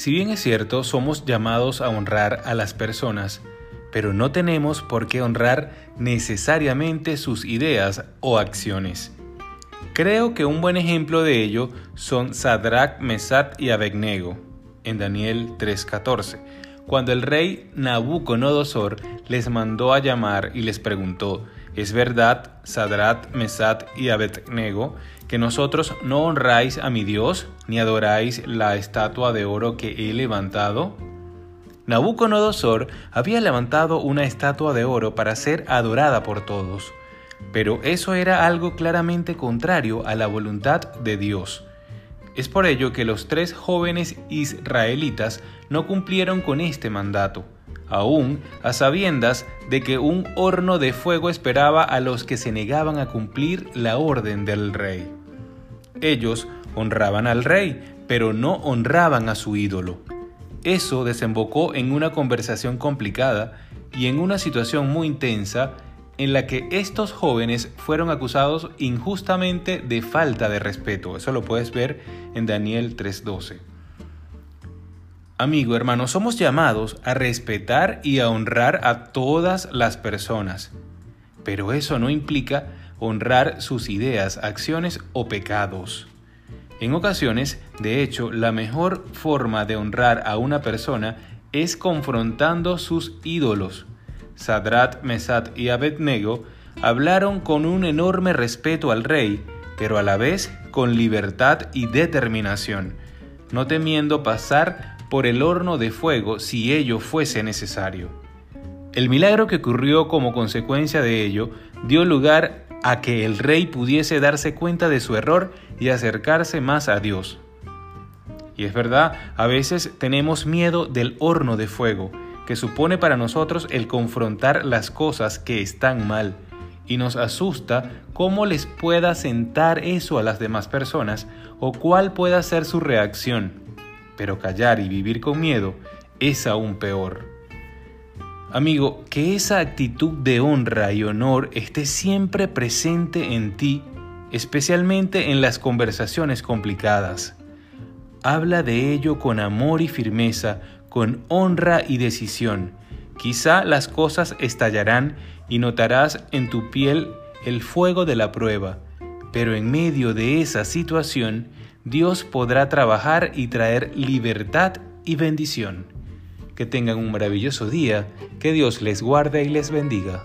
Si bien es cierto, somos llamados a honrar a las personas, pero no tenemos por qué honrar necesariamente sus ideas o acciones. Creo que un buen ejemplo de ello son Sadrach, Mesat y Abednego, en Daniel 3:14, cuando el rey Nabucodonosor les mandó a llamar y les preguntó, ¿es verdad, Sadrach, Mesat y Abednego, que nosotros no honráis a mi Dios, ni adoráis la estatua de oro que he levantado? Nabucodonosor había levantado una estatua de oro para ser adorada por todos, pero eso era algo claramente contrario a la voluntad de Dios. Es por ello que los tres jóvenes israelitas no cumplieron con este mandato, aún a sabiendas de que un horno de fuego esperaba a los que se negaban a cumplir la orden del rey. Ellos honraban al rey, pero no honraban a su ídolo. Eso desembocó en una conversación complicada y en una situación muy intensa en la que estos jóvenes fueron acusados injustamente de falta de respeto. Eso lo puedes ver en Daniel 3:12. Amigo, hermano, somos llamados a respetar y a honrar a todas las personas, pero eso no implica honrar sus ideas, acciones o pecados. En ocasiones, de hecho, la mejor forma de honrar a una persona es confrontando sus ídolos. Sadrat, Mesat y Abednego hablaron con un enorme respeto al rey, pero a la vez con libertad y determinación, no temiendo pasar por el horno de fuego si ello fuese necesario. El milagro que ocurrió como consecuencia de ello dio lugar a que el rey pudiese darse cuenta de su error y acercarse más a Dios. Y es verdad, a veces tenemos miedo del horno de fuego, que supone para nosotros el confrontar las cosas que están mal, y nos asusta cómo les pueda sentar eso a las demás personas o cuál pueda ser su reacción. Pero callar y vivir con miedo es aún peor. Amigo, que esa actitud de honra y honor esté siempre presente en ti, especialmente en las conversaciones complicadas. Habla de ello con amor y firmeza, con honra y decisión. Quizá las cosas estallarán y notarás en tu piel el fuego de la prueba, pero en medio de esa situación, Dios podrá trabajar y traer libertad y bendición. Que tengan un maravilloso día, que Dios les guarde y les bendiga.